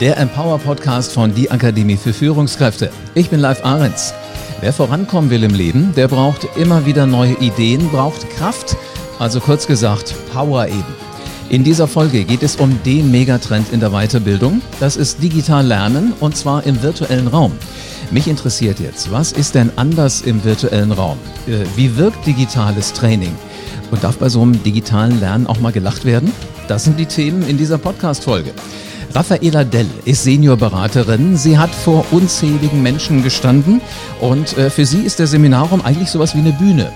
der Empower Podcast von Die Akademie für Führungskräfte. Ich bin Live Ahrens. Wer vorankommen will im Leben, der braucht immer wieder neue Ideen, braucht Kraft, also kurz gesagt Power eben. In dieser Folge geht es um den Megatrend in der Weiterbildung. Das ist digital lernen und zwar im virtuellen Raum. Mich interessiert jetzt, was ist denn anders im virtuellen Raum? Äh, wie wirkt digitales Training? Und darf bei so einem digitalen Lernen auch mal gelacht werden? Das sind die Themen in dieser Podcast-Folge. Raffaela Dell ist Seniorberaterin. Sie hat vor unzähligen Menschen gestanden und äh, für sie ist der Seminarraum eigentlich sowas wie eine Bühne.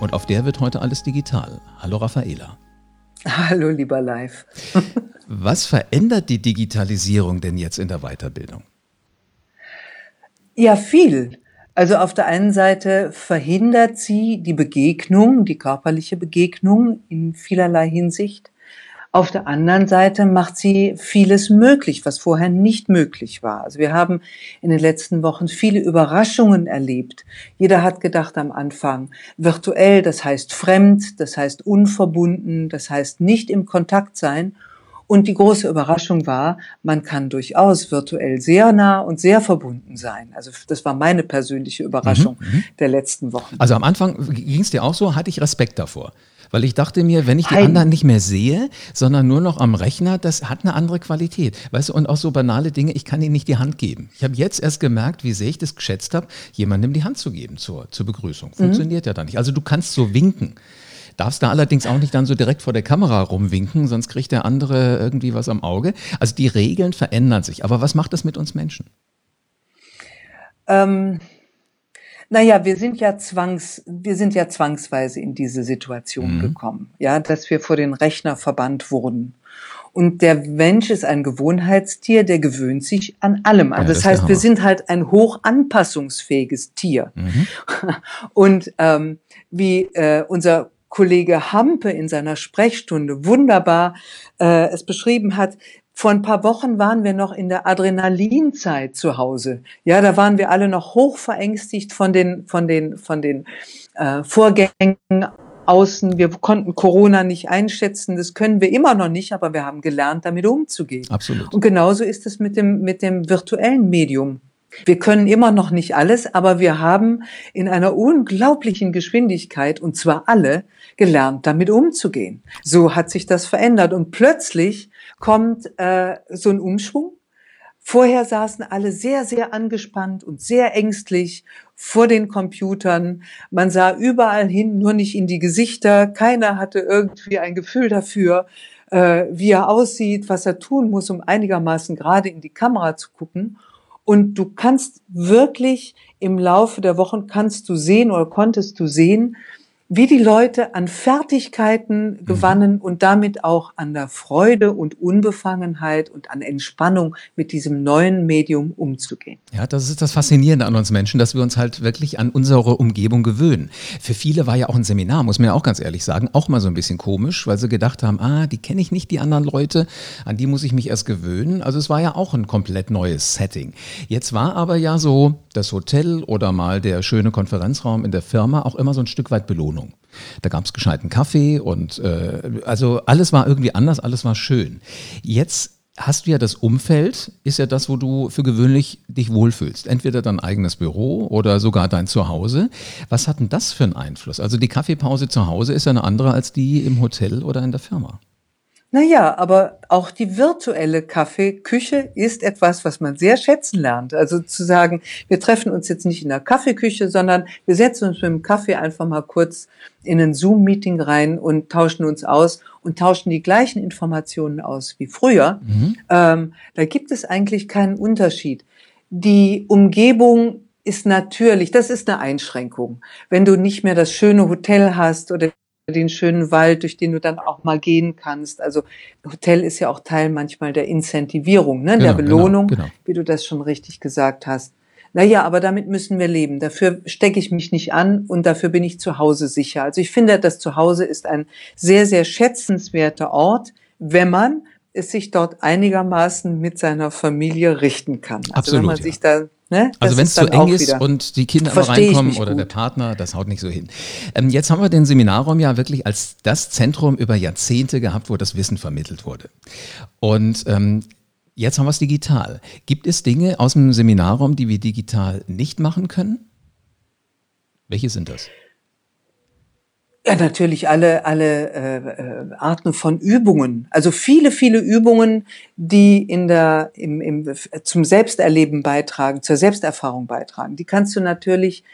Und auf der wird heute alles digital. Hallo Raffaela. Hallo lieber Live. Was verändert die Digitalisierung denn jetzt in der Weiterbildung? Ja, viel. Also auf der einen Seite verhindert sie die Begegnung, die körperliche Begegnung in vielerlei Hinsicht. Auf der anderen Seite macht sie vieles möglich, was vorher nicht möglich war. Also wir haben in den letzten Wochen viele Überraschungen erlebt. Jeder hat gedacht am Anfang, virtuell, das heißt fremd, das heißt unverbunden, das heißt nicht im Kontakt sein. Und die große Überraschung war, man kann durchaus virtuell sehr nah und sehr verbunden sein. Also das war meine persönliche Überraschung mhm, mhm. der letzten Wochen. Also am Anfang ging es dir auch so, hatte ich Respekt davor. Weil ich dachte mir, wenn ich die Heim. anderen nicht mehr sehe, sondern nur noch am Rechner, das hat eine andere Qualität. Weißt du, und auch so banale Dinge, ich kann ihnen nicht die Hand geben. Ich habe jetzt erst gemerkt, wie sehr ich das geschätzt habe, jemandem die Hand zu geben zur, zur Begrüßung. Mhm. Funktioniert mhm. ja dann nicht. Also du kannst so winken. Darfst da allerdings auch nicht dann so direkt vor der Kamera rumwinken, sonst kriegt der andere irgendwie was am Auge. Also die Regeln verändern sich. Aber was macht das mit uns Menschen? Ähm, naja, wir sind ja zwangs, wir sind ja zwangsweise in diese Situation mhm. gekommen, ja, dass wir vor den Rechner verbannt wurden. Und der Mensch ist ein Gewohnheitstier, der gewöhnt sich an allem an. Ja, das, das heißt, wir sind halt ein hoch anpassungsfähiges Tier. Mhm. Und ähm, wie äh, unser Kollege Hampe in seiner Sprechstunde wunderbar äh, es beschrieben hat, vor ein paar Wochen waren wir noch in der Adrenalinzeit zu Hause. Ja, da waren wir alle noch hoch verängstigt von den, von den, von den äh, Vorgängen außen. Wir konnten Corona nicht einschätzen. Das können wir immer noch nicht, aber wir haben gelernt, damit umzugehen. Absolut. Und genauso ist es mit dem, mit dem virtuellen Medium. Wir können immer noch nicht alles, aber wir haben in einer unglaublichen Geschwindigkeit, und zwar alle, gelernt, damit umzugehen. So hat sich das verändert. Und plötzlich kommt äh, so ein Umschwung. Vorher saßen alle sehr, sehr angespannt und sehr ängstlich vor den Computern. Man sah überall hin, nur nicht in die Gesichter. Keiner hatte irgendwie ein Gefühl dafür, äh, wie er aussieht, was er tun muss, um einigermaßen gerade in die Kamera zu gucken. Und du kannst wirklich im Laufe der Wochen kannst du sehen oder konntest du sehen, wie die Leute an Fertigkeiten mhm. gewannen und damit auch an der Freude und Unbefangenheit und an Entspannung mit diesem neuen Medium umzugehen. Ja, das ist das Faszinierende an uns Menschen, dass wir uns halt wirklich an unsere Umgebung gewöhnen. Für viele war ja auch ein Seminar, muss man ja auch ganz ehrlich sagen, auch mal so ein bisschen komisch, weil sie gedacht haben, ah, die kenne ich nicht, die anderen Leute, an die muss ich mich erst gewöhnen. Also es war ja auch ein komplett neues Setting. Jetzt war aber ja so das Hotel oder mal der schöne Konferenzraum in der Firma auch immer so ein Stück weit Belohnung. Da gab es gescheiten Kaffee und äh, also alles war irgendwie anders, alles war schön. Jetzt hast du ja das Umfeld, ist ja das, wo du für gewöhnlich dich wohlfühlst. Entweder dein eigenes Büro oder sogar dein Zuhause. Was hat denn das für einen Einfluss? Also die Kaffeepause zu Hause ist ja eine andere als die im Hotel oder in der Firma. Naja, aber auch die virtuelle Kaffeeküche ist etwas, was man sehr schätzen lernt. Also zu sagen, wir treffen uns jetzt nicht in der Kaffeeküche, sondern wir setzen uns mit dem Kaffee einfach mal kurz in ein Zoom-Meeting rein und tauschen uns aus und tauschen die gleichen Informationen aus wie früher. Mhm. Ähm, da gibt es eigentlich keinen Unterschied. Die Umgebung ist natürlich, das ist eine Einschränkung. Wenn du nicht mehr das schöne Hotel hast oder den schönen Wald, durch den du dann auch mal gehen kannst. Also Hotel ist ja auch Teil manchmal der Incentivierung, ne? Genau, der Belohnung, genau, genau. wie du das schon richtig gesagt hast. Naja, aber damit müssen wir leben. Dafür stecke ich mich nicht an und dafür bin ich zu Hause sicher. Also ich finde, das Zuhause ist ein sehr, sehr schätzenswerter Ort, wenn man es sich dort einigermaßen mit seiner Familie richten kann. Also Absolut, wenn man ja. sich da Ne? Also wenn es zu eng ist und die Kinder immer reinkommen oder gut. der Partner, das haut nicht so hin. Ähm, jetzt haben wir den Seminarraum ja wirklich als das Zentrum über Jahrzehnte gehabt, wo das Wissen vermittelt wurde. Und ähm, Jetzt haben wir es digital. Gibt es Dinge aus dem Seminarraum, die wir digital nicht machen können? Welche sind das? Ja, natürlich alle, alle äh, äh, Arten von Übungen. Also viele, viele Übungen, die in der, im, im, zum Selbsterleben beitragen, zur Selbsterfahrung beitragen. Die kannst du natürlich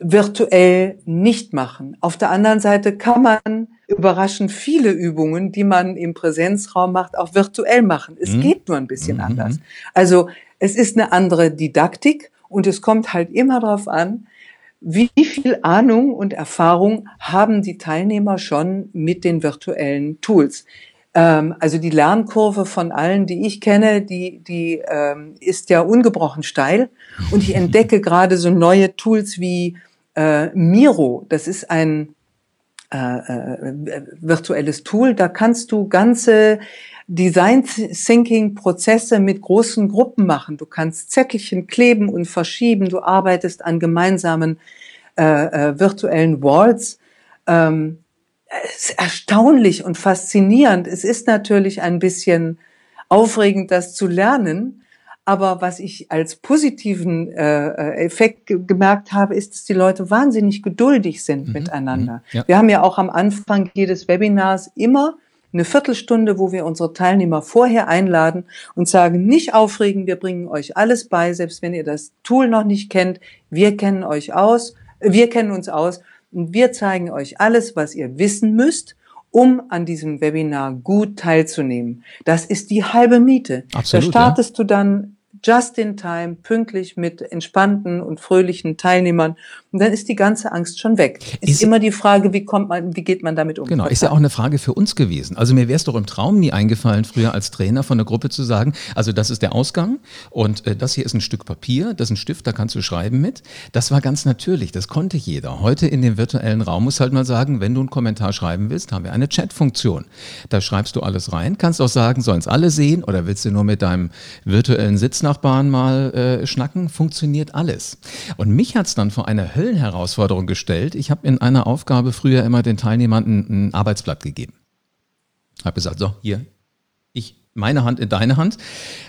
virtuell nicht machen. Auf der anderen Seite kann man überraschend viele Übungen, die man im Präsenzraum macht, auch virtuell machen. Es mhm. geht nur ein bisschen mhm. anders. Also es ist eine andere Didaktik und es kommt halt immer darauf an, wie viel Ahnung und Erfahrung haben die Teilnehmer schon mit den virtuellen Tools? Ähm, also die Lernkurve von allen, die ich kenne, die, die ähm, ist ja ungebrochen steil. Und ich entdecke gerade so neue Tools wie äh, Miro. Das ist ein äh, äh, virtuelles Tool. Da kannst du ganze Design Thinking Prozesse mit großen Gruppen machen. Du kannst Zettelchen kleben und verschieben. Du arbeitest an gemeinsamen äh, äh, virtuellen Walls. Ähm, es ist erstaunlich und faszinierend. Es ist natürlich ein bisschen aufregend, das zu lernen. Aber was ich als positiven äh, äh Effekt gemerkt habe, ist, dass die Leute wahnsinnig geduldig sind mhm. miteinander. Mhm. Ja. Wir haben ja auch am Anfang jedes Webinars immer eine Viertelstunde, wo wir unsere Teilnehmer vorher einladen und sagen, nicht aufregen, wir bringen euch alles bei, selbst wenn ihr das Tool noch nicht kennt. Wir kennen euch aus, wir kennen uns aus und wir zeigen euch alles, was ihr wissen müsst, um an diesem Webinar gut teilzunehmen. Das ist die halbe Miete. Absolut, da startest ja. du dann just in time, pünktlich mit entspannten und fröhlichen Teilnehmern. Und dann ist die ganze Angst schon weg. Ist, ist immer die Frage, wie kommt man, wie geht man damit um? Genau, ist ja auch eine Frage für uns gewesen. Also mir wäre es doch im Traum nie eingefallen, früher als Trainer von der Gruppe zu sagen, also das ist der Ausgang und äh, das hier ist ein Stück Papier, das ist ein Stift, da kannst du schreiben mit. Das war ganz natürlich, das konnte jeder. Heute in dem virtuellen Raum muss halt mal sagen, wenn du einen Kommentar schreiben willst, haben wir eine Chat-Funktion. Da schreibst du alles rein, kannst auch sagen, sollen es alle sehen oder willst du nur mit deinem virtuellen Sitz nach Nachbarn mal äh, schnacken, funktioniert alles. Und mich hat es dann vor eine Höllenherausforderung gestellt. Ich habe in einer Aufgabe früher immer den Teilnehmern ein, ein Arbeitsblatt gegeben. Habe gesagt, so, hier, ich meine Hand in deine Hand,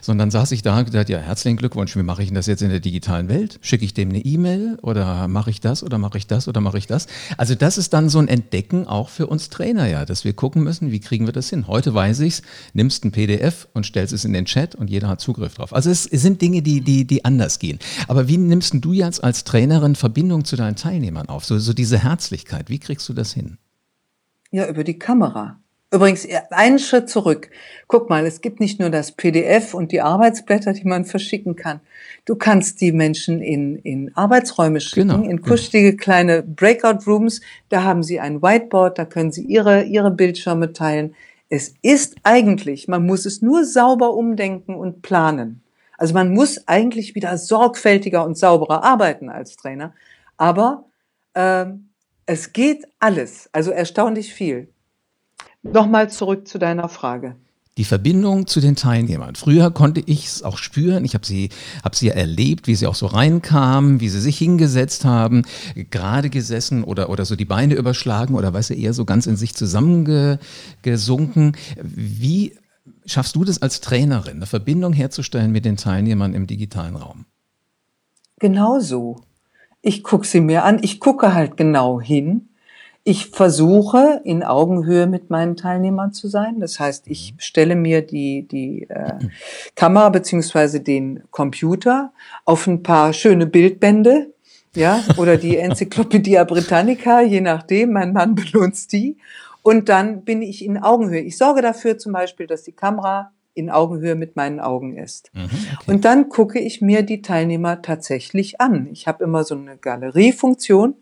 sondern saß ich da und gesagt, ja, herzlichen Glückwunsch, wie mache ich denn das jetzt in der digitalen Welt? Schicke ich dem eine E-Mail oder mache ich das oder mache ich das oder mache ich das? Also das ist dann so ein Entdecken auch für uns Trainer, ja, dass wir gucken müssen, wie kriegen wir das hin? Heute weiß ich's, nimmst ein PDF und stellst es in den Chat und jeder hat Zugriff drauf. Also es, es sind Dinge, die, die, die anders gehen. Aber wie nimmst du jetzt als Trainerin Verbindung zu deinen Teilnehmern auf? So, so diese Herzlichkeit, wie kriegst du das hin? Ja, über die Kamera. Übrigens, einen Schritt zurück. Guck mal, es gibt nicht nur das PDF und die Arbeitsblätter, die man verschicken kann. Du kannst die Menschen in, in Arbeitsräume schicken, genau, in kuschelige genau. kleine Breakout Rooms. Da haben sie ein Whiteboard, da können sie ihre, ihre Bildschirme teilen. Es ist eigentlich, man muss es nur sauber umdenken und planen. Also man muss eigentlich wieder sorgfältiger und sauberer arbeiten als Trainer. Aber ähm, es geht alles, also erstaunlich viel. Nochmal zurück zu deiner Frage. Die Verbindung zu den Teilnehmern. Früher konnte ich es auch spüren. Ich habe sie, hab sie erlebt, wie sie auch so reinkamen, wie sie sich hingesetzt haben, gerade gesessen oder, oder so die Beine überschlagen oder weißt du, eher so ganz in sich zusammengesunken. Wie schaffst du das als Trainerin, eine Verbindung herzustellen mit den Teilnehmern im digitalen Raum? Genauso. Ich gucke sie mir an. Ich gucke halt genau hin ich versuche in Augenhöhe mit meinen Teilnehmern zu sein. Das heißt, ich stelle mir die, die äh, Kamera beziehungsweise den Computer auf ein paar schöne Bildbände, ja, oder die Enzyklopädie Britannica, je nachdem, mein Mann benutzt die. Und dann bin ich in Augenhöhe. Ich sorge dafür zum Beispiel, dass die Kamera in Augenhöhe mit meinen Augen ist. Mhm, okay. Und dann gucke ich mir die Teilnehmer tatsächlich an. Ich habe immer so eine Galeriefunktion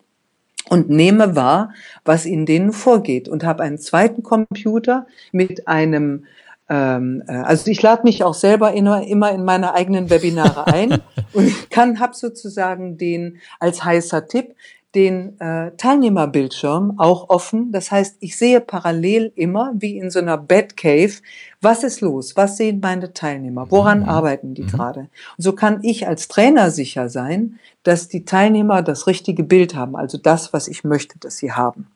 und nehme wahr, was in denen vorgeht und habe einen zweiten Computer mit einem ähm, äh, also ich lade mich auch selber immer, immer in meine eigenen Webinare ein und kann habe sozusagen den als heißer Tipp den äh, Teilnehmerbildschirm auch offen. Das heißt, ich sehe parallel immer, wie in so einer Batcave, was ist los? Was sehen meine Teilnehmer? Woran mhm. arbeiten die mhm. gerade? Und so kann ich als Trainer sicher sein, dass die Teilnehmer das richtige Bild haben, also das, was ich möchte, dass sie haben.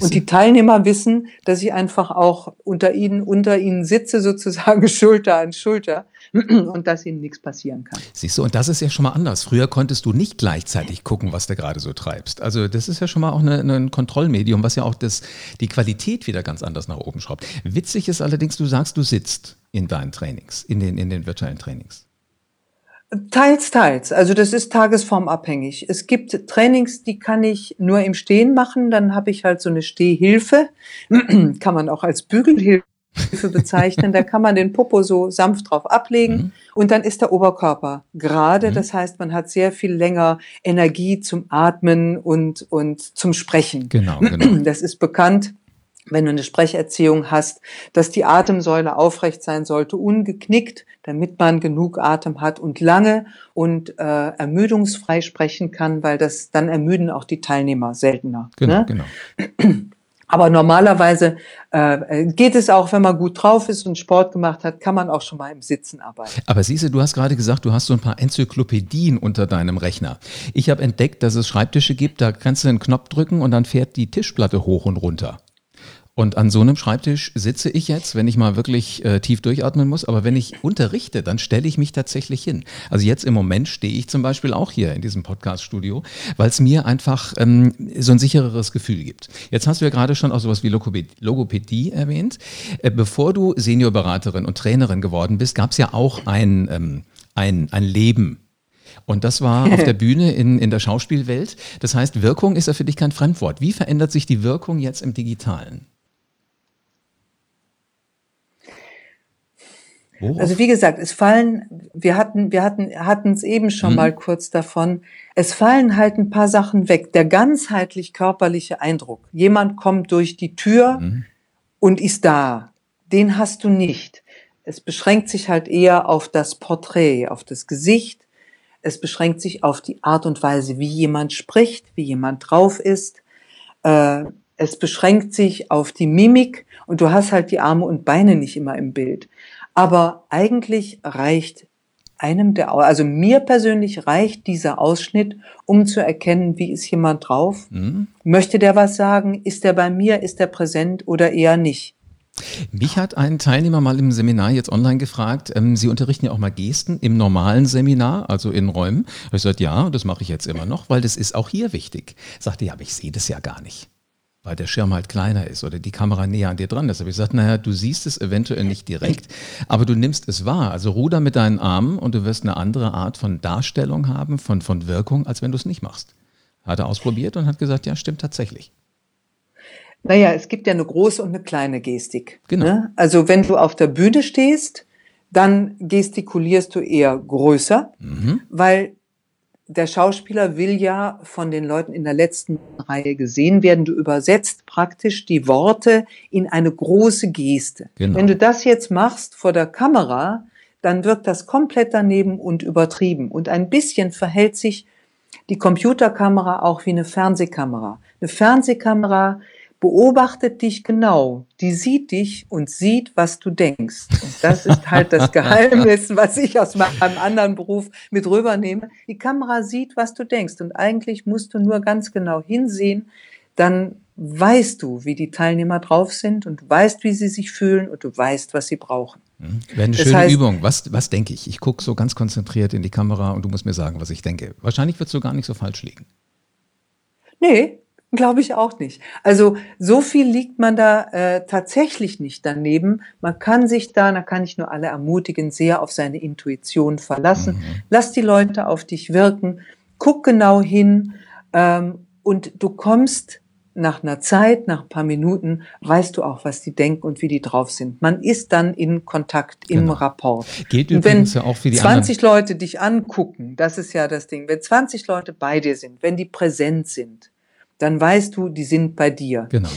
Und die Teilnehmer wissen, dass ich einfach auch unter ihnen, unter ihnen sitze, sozusagen Schulter an Schulter und dass ihnen nichts passieren kann. Siehst du, und das ist ja schon mal anders. Früher konntest du nicht gleichzeitig gucken, was du gerade so treibst. Also das ist ja schon mal auch eine, ein Kontrollmedium, was ja auch das, die Qualität wieder ganz anders nach oben schraubt. Witzig ist allerdings, du sagst, du sitzt in deinen Trainings, in den, in den virtuellen Trainings. Teils, teils. Also das ist tagesformabhängig. Es gibt Trainings, die kann ich nur im Stehen machen. Dann habe ich halt so eine Stehhilfe. kann man auch als Bügelhilfe bezeichnen. Da kann man den Popo so sanft drauf ablegen mhm. und dann ist der Oberkörper gerade. Mhm. Das heißt, man hat sehr viel länger Energie zum Atmen und, und zum Sprechen. Genau, genau. Das ist bekannt wenn du eine Sprecherziehung hast, dass die Atemsäule aufrecht sein sollte, ungeknickt, damit man genug Atem hat und lange und äh, ermüdungsfrei sprechen kann, weil das dann ermüden auch die Teilnehmer seltener. Genau, ne? genau. Aber normalerweise äh, geht es auch, wenn man gut drauf ist und Sport gemacht hat, kann man auch schon mal im Sitzen arbeiten. Aber siehste, du hast gerade gesagt, du hast so ein paar Enzyklopädien unter deinem Rechner. Ich habe entdeckt, dass es Schreibtische gibt, da kannst du einen Knopf drücken und dann fährt die Tischplatte hoch und runter. Und an so einem Schreibtisch sitze ich jetzt, wenn ich mal wirklich äh, tief durchatmen muss. Aber wenn ich unterrichte, dann stelle ich mich tatsächlich hin. Also jetzt im Moment stehe ich zum Beispiel auch hier in diesem Podcast-Studio, weil es mir einfach ähm, so ein sichereres Gefühl gibt. Jetzt hast du ja gerade schon auch sowas wie Logopädie, Logopädie erwähnt. Äh, bevor du Seniorberaterin und Trainerin geworden bist, gab es ja auch ein, ähm, ein, ein Leben und das war auf der Bühne in, in der Schauspielwelt. Das heißt, Wirkung ist ja für dich kein Fremdwort. Wie verändert sich die Wirkung jetzt im Digitalen? Worauf? Also wie gesagt, es fallen, wir hatten, wir hatten, hatten es eben schon hm. mal kurz davon. Es fallen halt ein paar Sachen weg. Der ganzheitlich körperliche Eindruck. Jemand kommt durch die Tür hm. und ist da. Den hast du nicht. Es beschränkt sich halt eher auf das Porträt, auf das Gesicht. Es beschränkt sich auf die Art und Weise, wie jemand spricht, wie jemand drauf ist. Äh, es beschränkt sich auf die Mimik und du hast halt die Arme und Beine nicht immer im Bild. Aber eigentlich reicht einem der, also mir persönlich reicht dieser Ausschnitt, um zu erkennen, wie ist jemand drauf? Mhm. Möchte der was sagen? Ist der bei mir? Ist der präsent oder eher nicht? Mich hat ein Teilnehmer mal im Seminar jetzt online gefragt, ähm, Sie unterrichten ja auch mal Gesten im normalen Seminar, also in Räumen. Ich sagte, ja, das mache ich jetzt immer noch, weil das ist auch hier wichtig. Sagte, ja, aber ich sehe das ja gar nicht weil der Schirm halt kleiner ist oder die Kamera näher an dir dran ist. Aber ich gesagt, naja, du siehst es eventuell nicht direkt, aber du nimmst es wahr. Also ruder mit deinen Armen und du wirst eine andere Art von Darstellung haben, von, von Wirkung, als wenn du es nicht machst. Hat er ausprobiert und hat gesagt, ja, stimmt tatsächlich. Naja, es gibt ja eine große und eine kleine Gestik. Genau. Ne? Also wenn du auf der Bühne stehst, dann gestikulierst du eher größer, mhm. weil der Schauspieler will ja von den Leuten in der letzten Reihe gesehen werden. Du übersetzt praktisch die Worte in eine große Geste. Genau. Wenn du das jetzt machst vor der Kamera, dann wirkt das komplett daneben und übertrieben. Und ein bisschen verhält sich die Computerkamera auch wie eine Fernsehkamera. Eine Fernsehkamera beobachtet dich genau. Die sieht dich und sieht, was du denkst. Und das ist halt das Geheimnis, was ich aus meinem anderen Beruf mit rübernehme. Die Kamera sieht, was du denkst. Und eigentlich musst du nur ganz genau hinsehen. Dann weißt du, wie die Teilnehmer drauf sind und weißt, wie sie sich fühlen und du weißt, was sie brauchen. Mhm. Wäre eine das schöne heißt, Übung. Was, was denke ich? Ich gucke so ganz konzentriert in die Kamera und du musst mir sagen, was ich denke. Wahrscheinlich wird so gar nicht so falsch liegen. Nee, Glaube ich auch nicht. Also so viel liegt man da äh, tatsächlich nicht daneben. Man kann sich da, da kann ich nur alle ermutigen, sehr auf seine Intuition verlassen. Mhm. Lass die Leute auf dich wirken, guck genau hin ähm, und du kommst nach einer Zeit, nach ein paar Minuten, weißt du auch, was die denken und wie die drauf sind. Man ist dann in Kontakt, im genau. Rapport. Geht übrigens ja auch für die 20 anderen. Leute dich angucken, das ist ja das Ding. Wenn 20 Leute bei dir sind, wenn die präsent sind, dann weißt du, die sind bei dir. Genau.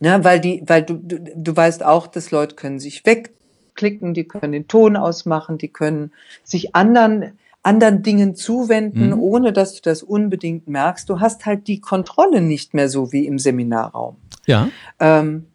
Ja, weil die, weil du, du, du weißt auch, dass Leute können sich wegklicken, die können den Ton ausmachen, die können sich anderen, anderen Dingen zuwenden, mhm. ohne dass du das unbedingt merkst. Du hast halt die Kontrolle nicht mehr so wie im Seminarraum. Ja. Ähm,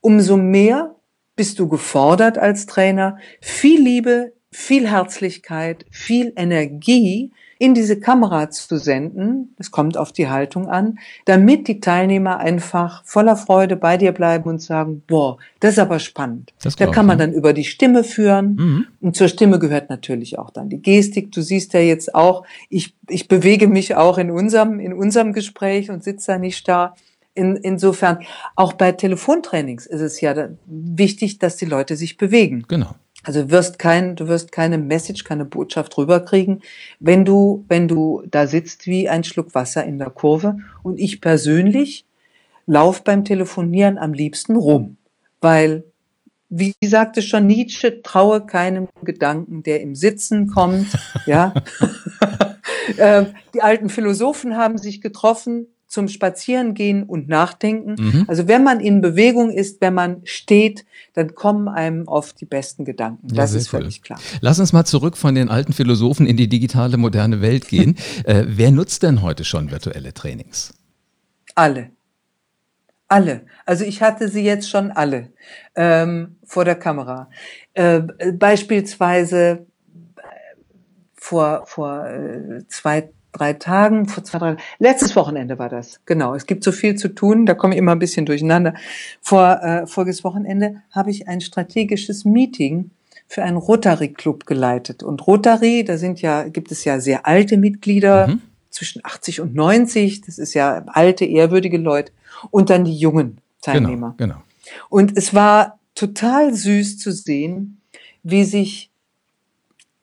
umso mehr bist du gefordert als Trainer, viel Liebe, viel Herzlichkeit, viel Energie in diese Kamera zu senden, es kommt auf die Haltung an, damit die Teilnehmer einfach voller Freude bei dir bleiben und sagen, boah, das ist aber spannend. Da kann man dann über die Stimme führen. Mhm. Und zur Stimme gehört natürlich auch dann die Gestik. Du siehst ja jetzt auch, ich, ich bewege mich auch in unserem, in unserem Gespräch und sitze da nicht da. In, insofern, auch bei Telefontrainings ist es ja wichtig, dass die Leute sich bewegen. Genau. Also wirst kein, du wirst keine Message, keine Botschaft rüberkriegen, wenn du, wenn du da sitzt wie ein Schluck Wasser in der Kurve. Und ich persönlich lauf beim Telefonieren am liebsten rum, weil, wie sagte schon Nietzsche, traue keinem Gedanken, der im Sitzen kommt, ja. Äh, die alten Philosophen haben sich getroffen, zum Spazierengehen und Nachdenken. Mhm. Also wenn man in Bewegung ist, wenn man steht, dann kommen einem oft die besten Gedanken. Ja, das ist völlig cool. klar. Lass uns mal zurück von den alten Philosophen in die digitale, moderne Welt gehen. äh, wer nutzt denn heute schon virtuelle Trainings? Alle. Alle. Also ich hatte sie jetzt schon alle ähm, vor der Kamera. Äh, beispielsweise äh, vor, vor äh, zwei, drei Tagen, vor zwei, drei, letztes Wochenende war das, genau. Es gibt so viel zu tun, da komme ich immer ein bisschen durcheinander. Vor äh, voriges Wochenende habe ich ein strategisches Meeting für einen Rotary Club geleitet. Und Rotary, da sind ja, gibt es ja sehr alte Mitglieder, mhm. zwischen 80 und 90, das ist ja alte, ehrwürdige Leute, und dann die jungen Teilnehmer. Genau, genau. Und es war total süß zu sehen, wie sich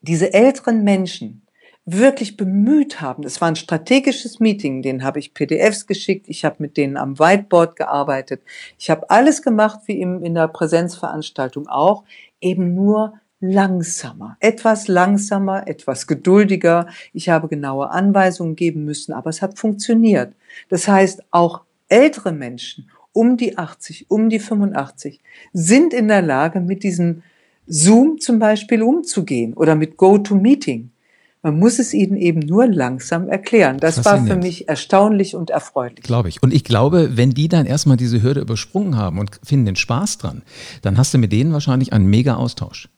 diese älteren Menschen wirklich bemüht haben. Es war ein strategisches Meeting, den habe ich PDFs geschickt, ich habe mit denen am Whiteboard gearbeitet. Ich habe alles gemacht wie im, in der Präsenzveranstaltung auch, eben nur langsamer, etwas langsamer, etwas geduldiger. Ich habe genaue Anweisungen geben müssen, aber es hat funktioniert. Das heißt, auch ältere Menschen um die 80, um die 85 sind in der Lage, mit diesem Zoom zum Beispiel umzugehen oder mit GoToMeeting. Man muss es ihnen eben nur langsam erklären. Das war für mich erstaunlich und erfreulich. Glaube ich. Und ich glaube, wenn die dann erstmal diese Hürde übersprungen haben und finden den Spaß dran, dann hast du mit denen wahrscheinlich einen mega Austausch.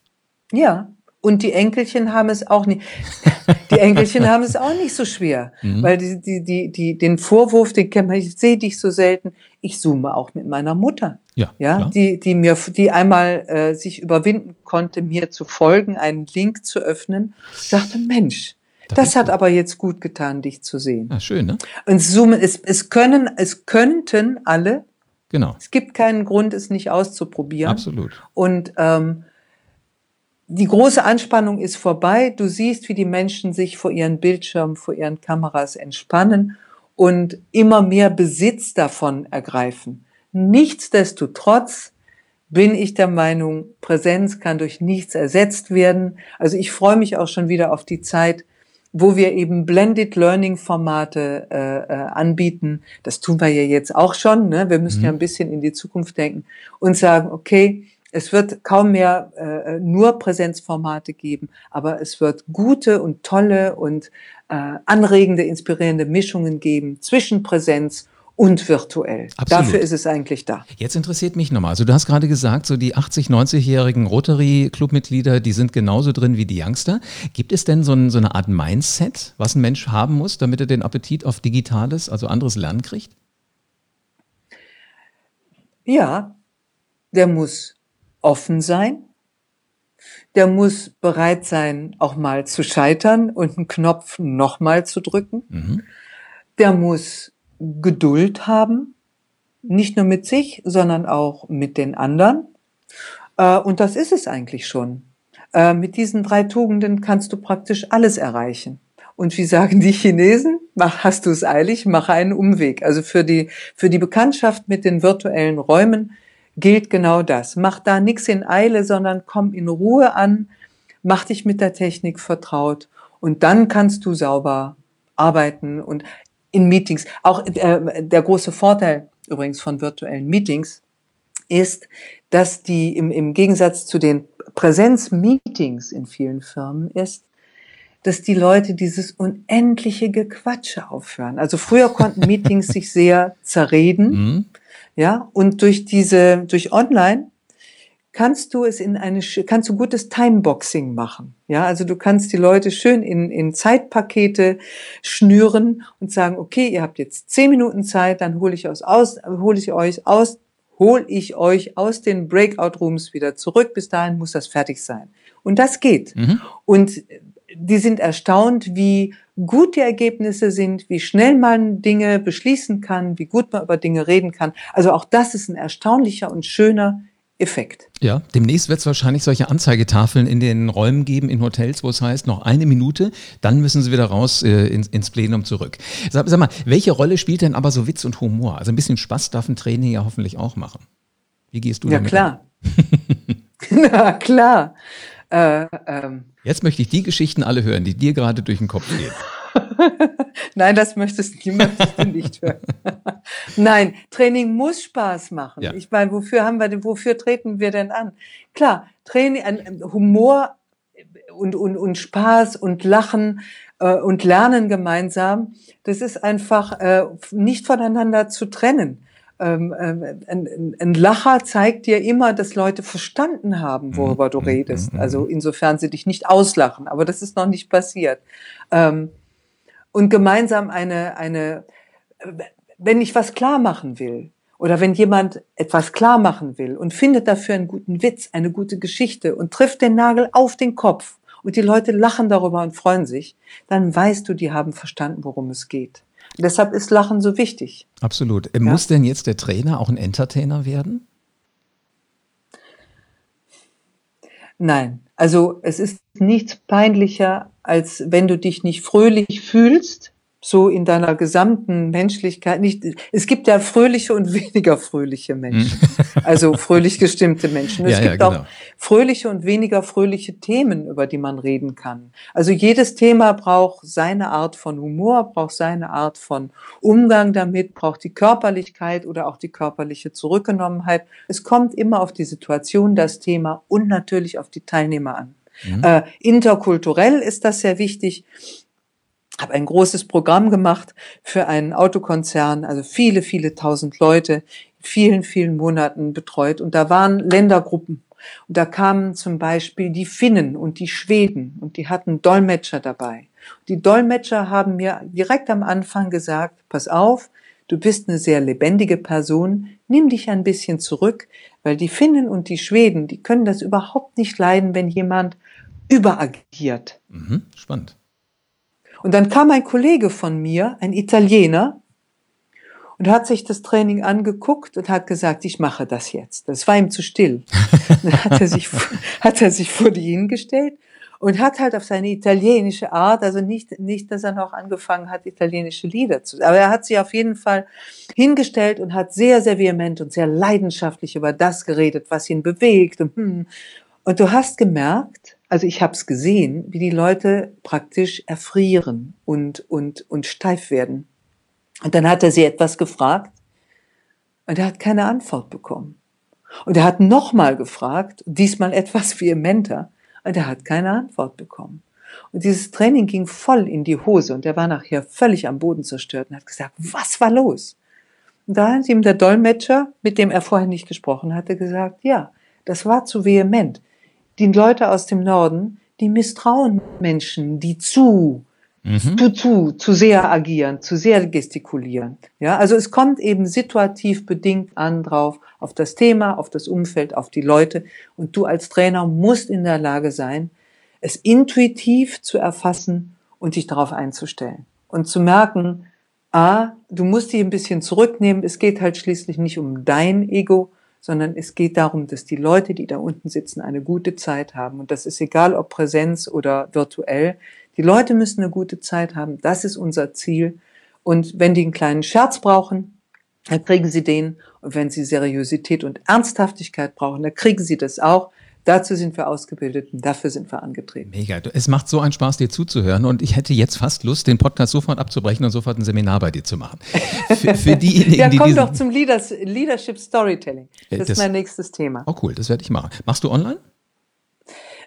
Ja, und die Enkelchen haben es auch nicht, die Enkelchen haben es auch nicht so schwer, mhm. weil die, die, die, die, den Vorwurf, den kennt man, ich sehe dich so selten. Ich zoome auch mit meiner Mutter. Ja, ja, die, die mir, die einmal äh, sich überwinden konnte, mir zu folgen, einen Link zu öffnen, sagte, Mensch, das, das hat gut. aber jetzt gut getan, dich zu sehen. Ja, schön, ne? Und zoomen, es, es können, es könnten alle. Genau. Es gibt keinen Grund, es nicht auszuprobieren. Absolut. Und ähm, die große Anspannung ist vorbei. Du siehst, wie die Menschen sich vor ihren Bildschirmen, vor ihren Kameras entspannen und immer mehr Besitz davon ergreifen. Nichtsdestotrotz bin ich der Meinung, Präsenz kann durch nichts ersetzt werden. Also ich freue mich auch schon wieder auf die Zeit, wo wir eben Blended Learning Formate äh, äh, anbieten. Das tun wir ja jetzt auch schon. Ne? Wir müssen mhm. ja ein bisschen in die Zukunft denken und sagen, okay, es wird kaum mehr äh, nur Präsenzformate geben, aber es wird gute und tolle und äh, anregende, inspirierende Mischungen geben zwischen Präsenz und virtuell. Absolut. Dafür ist es eigentlich da. Jetzt interessiert mich nochmal. Also du hast gerade gesagt, so die 80, 90-jährigen Rotary-Clubmitglieder, die sind genauso drin wie die Youngster. Gibt es denn so, ein, so eine Art Mindset, was ein Mensch haben muss, damit er den Appetit auf Digitales, also anderes Lernen kriegt? Ja, der muss offen sein. Der muss bereit sein, auch mal zu scheitern und einen Knopf nochmal zu drücken. Mhm. Der muss Geduld haben, nicht nur mit sich, sondern auch mit den anderen. Äh, und das ist es eigentlich schon. Äh, mit diesen drei Tugenden kannst du praktisch alles erreichen. Und wie sagen die Chinesen? Mach, hast du es eilig, mache einen Umweg. Also für die, für die Bekanntschaft mit den virtuellen Räumen gilt genau das. Mach da nichts in Eile, sondern komm in Ruhe an, mach dich mit der Technik vertraut und dann kannst du sauber arbeiten und in Meetings. Auch äh, der große Vorteil übrigens von virtuellen Meetings ist, dass die im, im Gegensatz zu den Präsenzmeetings in vielen Firmen ist, dass die Leute dieses unendliche Gequatsche aufhören. Also früher konnten Meetings sich sehr zerreden. Mhm. Ja, und durch diese, durch Online kannst du es in eine, kannst du gutes Timeboxing machen. Ja, also du kannst die Leute schön in, in Zeitpakete schnüren und sagen, okay, ihr habt jetzt zehn Minuten Zeit, dann hole ich, aus, aus, hole ich euch aus, hole ich euch aus den Breakout Rooms wieder zurück. Bis dahin muss das fertig sein. Und das geht. Mhm. Und die sind erstaunt, wie gut die Ergebnisse sind, wie schnell man Dinge beschließen kann, wie gut man über Dinge reden kann. Also auch das ist ein erstaunlicher und schöner Effekt. Ja, demnächst wird es wahrscheinlich solche Anzeigetafeln in den Räumen geben, in Hotels, wo es heißt, noch eine Minute, dann müssen sie wieder raus äh, ins, ins Plenum zurück. Sag, sag, mal, welche Rolle spielt denn aber so Witz und Humor? Also ein bisschen Spaß darf ein Training ja hoffentlich auch machen. Wie gehst du ja, damit? Ja, klar. Na klar. Äh, ähm. Jetzt möchte ich die Geschichten alle hören, die dir gerade durch den Kopf gehen. Nein, das möchtest, die möchtest du nicht hören. Nein, Training muss Spaß machen. Ja. Ich meine, wofür haben wir denn, wofür treten wir denn an? Klar, Training, Humor und, und, und Spaß und Lachen äh, und Lernen gemeinsam, das ist einfach äh, nicht voneinander zu trennen. Ähm, ähm, ein, ein, Lacher zeigt dir immer, dass Leute verstanden haben, mhm. worüber du mhm. redest. Mhm. Also insofern sie dich nicht auslachen, aber das ist noch nicht passiert. Ähm, und gemeinsam eine, eine, wenn ich was klar machen will, oder wenn jemand etwas klar machen will und findet dafür einen guten Witz, eine gute Geschichte und trifft den Nagel auf den Kopf und die Leute lachen darüber und freuen sich, dann weißt du, die haben verstanden, worum es geht. Deshalb ist Lachen so wichtig. Absolut. Ja? Muss denn jetzt der Trainer auch ein Entertainer werden? Nein, also es ist nichts peinlicher, als wenn du dich nicht fröhlich fühlst so in deiner gesamten Menschlichkeit nicht. Es gibt ja fröhliche und weniger fröhliche Menschen. Hm. also fröhlich gestimmte Menschen. Es ja, gibt ja, genau. auch fröhliche und weniger fröhliche Themen, über die man reden kann. Also jedes Thema braucht seine Art von Humor, braucht seine Art von Umgang damit, braucht die Körperlichkeit oder auch die körperliche Zurückgenommenheit. Es kommt immer auf die Situation, das Thema und natürlich auf die Teilnehmer an. Mhm. Äh, interkulturell ist das sehr wichtig habe ein großes Programm gemacht für einen Autokonzern, also viele, viele tausend Leute, vielen, vielen Monaten betreut. Und da waren Ländergruppen. Und da kamen zum Beispiel die Finnen und die Schweden und die hatten Dolmetscher dabei. Die Dolmetscher haben mir direkt am Anfang gesagt, pass auf, du bist eine sehr lebendige Person, nimm dich ein bisschen zurück, weil die Finnen und die Schweden, die können das überhaupt nicht leiden, wenn jemand überagiert. Mhm, spannend. Und dann kam ein Kollege von mir, ein Italiener, und hat sich das Training angeguckt und hat gesagt, ich mache das jetzt. Das war ihm zu still. dann hat er sich, hat er sich vor die hingestellt und hat halt auf seine italienische Art, also nicht, nicht, dass er noch angefangen hat, italienische Lieder zu, aber er hat sie auf jeden Fall hingestellt und hat sehr, sehr vehement und sehr leidenschaftlich über das geredet, was ihn bewegt und, hm. und du hast gemerkt, also ich habe es gesehen, wie die Leute praktisch erfrieren und, und, und steif werden. Und dann hat er sie etwas gefragt und er hat keine Antwort bekommen. Und er hat nochmal gefragt, diesmal etwas vehementer, und er hat keine Antwort bekommen. Und dieses Training ging voll in die Hose und er war nachher völlig am Boden zerstört und hat gesagt, was war los? Und da hat ihm der Dolmetscher, mit dem er vorher nicht gesprochen hatte, gesagt, ja, das war zu vehement die Leute aus dem Norden, die misstrauen Menschen, die zu, mhm. zu, zu, zu sehr agieren, zu sehr gestikulieren. Ja, also es kommt eben situativ bedingt an drauf, auf das Thema, auf das Umfeld, auf die Leute. Und du als Trainer musst in der Lage sein, es intuitiv zu erfassen und dich darauf einzustellen. Und zu merken, ah, du musst dich ein bisschen zurücknehmen. Es geht halt schließlich nicht um dein Ego, sondern es geht darum, dass die Leute, die da unten sitzen, eine gute Zeit haben. Und das ist egal, ob Präsenz oder virtuell. Die Leute müssen eine gute Zeit haben. Das ist unser Ziel. Und wenn die einen kleinen Scherz brauchen, dann kriegen sie den. Und wenn sie Seriosität und Ernsthaftigkeit brauchen, dann kriegen sie das auch. Dazu sind wir ausgebildet und dafür sind wir angetreten. Mega. Es macht so einen Spaß, dir zuzuhören und ich hätte jetzt fast Lust, den Podcast sofort abzubrechen und sofort ein Seminar bei dir zu machen. Für, für diejenigen, ja, komm die doch zum Leaders, Leadership Storytelling. Das, das, ist mein nächstes Thema. Oh cool, das werde ich machen. Machst du online?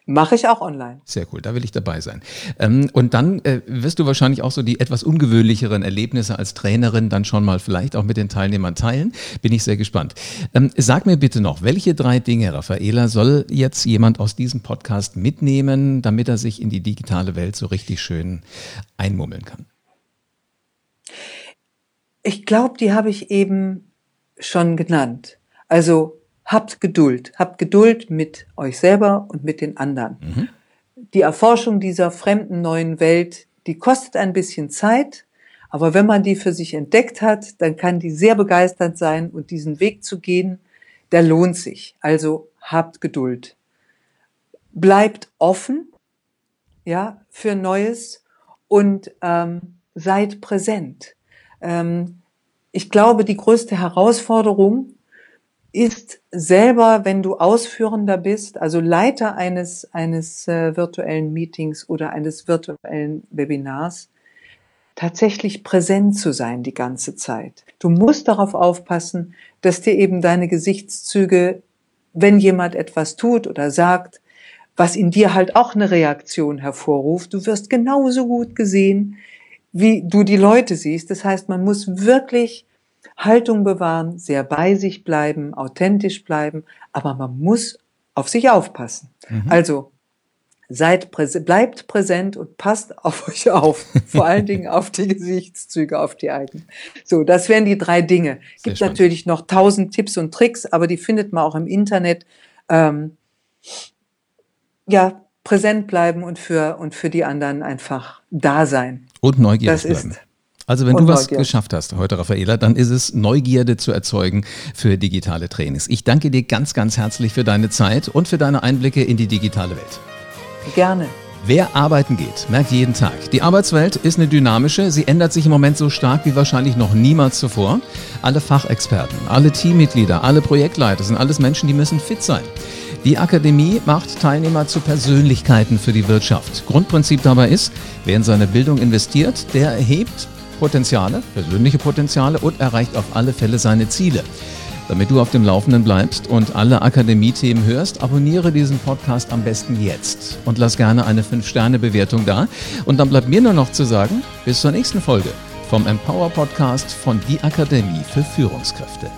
Mache ich auch online. Sehr cool, da will ich dabei sein. Ähm, und dann äh, wirst du wahrscheinlich auch so die etwas ungewöhnlicheren Erlebnisse als Trainerin dann schon mal vielleicht auch mit den Teilnehmern teilen. Bin ich sehr gespannt. Ähm, sag mir bitte noch, welche drei Dinge, Raffaela, soll jetzt jemand aus diesem Podcast mitnehmen, damit er sich in die digitale Welt so richtig schön einmummeln kann? Ich glaube, die habe ich eben schon genannt. Also habt Geduld. Habt Geduld mit euch selber und mit den anderen. Mhm. Die Erforschung dieser fremden neuen Welt, die kostet ein bisschen Zeit, aber wenn man die für sich entdeckt hat, dann kann die sehr begeisternd sein und diesen Weg zu gehen, der lohnt sich. Also habt Geduld. Bleibt offen, ja, für Neues und ähm, seid präsent. Ähm, ich glaube, die größte Herausforderung ist selber, wenn du Ausführender bist, also Leiter eines, eines äh, virtuellen Meetings oder eines virtuellen Webinars, tatsächlich präsent zu sein die ganze Zeit. Du musst darauf aufpassen, dass dir eben deine Gesichtszüge, wenn jemand etwas tut oder sagt, was in dir halt auch eine Reaktion hervorruft, du wirst genauso gut gesehen, wie du die Leute siehst. Das heißt, man muss wirklich Haltung bewahren, sehr bei sich bleiben, authentisch bleiben, aber man muss auf sich aufpassen. Mhm. Also seid präse bleibt präsent und passt auf euch auf, vor allen Dingen auf die Gesichtszüge, auf die eigenen. So, das wären die drei Dinge. Gibt natürlich noch tausend Tipps und Tricks, aber die findet man auch im Internet. Ähm, ja, präsent bleiben und für und für die anderen einfach da sein. Und neugierig das bleiben. Ist, also wenn du was Neugier. geschafft hast heute, Raffaela, dann ist es Neugierde zu erzeugen für digitale Trainings. Ich danke dir ganz, ganz herzlich für deine Zeit und für deine Einblicke in die digitale Welt. Gerne. Wer arbeiten geht, merkt jeden Tag. Die Arbeitswelt ist eine dynamische, sie ändert sich im Moment so stark wie wahrscheinlich noch niemals zuvor. Alle Fachexperten, alle Teammitglieder, alle Projektleiter sind alles Menschen, die müssen fit sein. Die Akademie macht Teilnehmer zu Persönlichkeiten für die Wirtschaft. Grundprinzip dabei ist, wer in seine Bildung investiert, der erhebt Potenziale, persönliche Potenziale und erreicht auf alle Fälle seine Ziele. Damit du auf dem Laufenden bleibst und alle Akademie-Themen hörst, abonniere diesen Podcast am besten jetzt und lass gerne eine 5-Sterne-Bewertung da. Und dann bleibt mir nur noch zu sagen, bis zur nächsten Folge vom Empower Podcast von Die Akademie für Führungskräfte.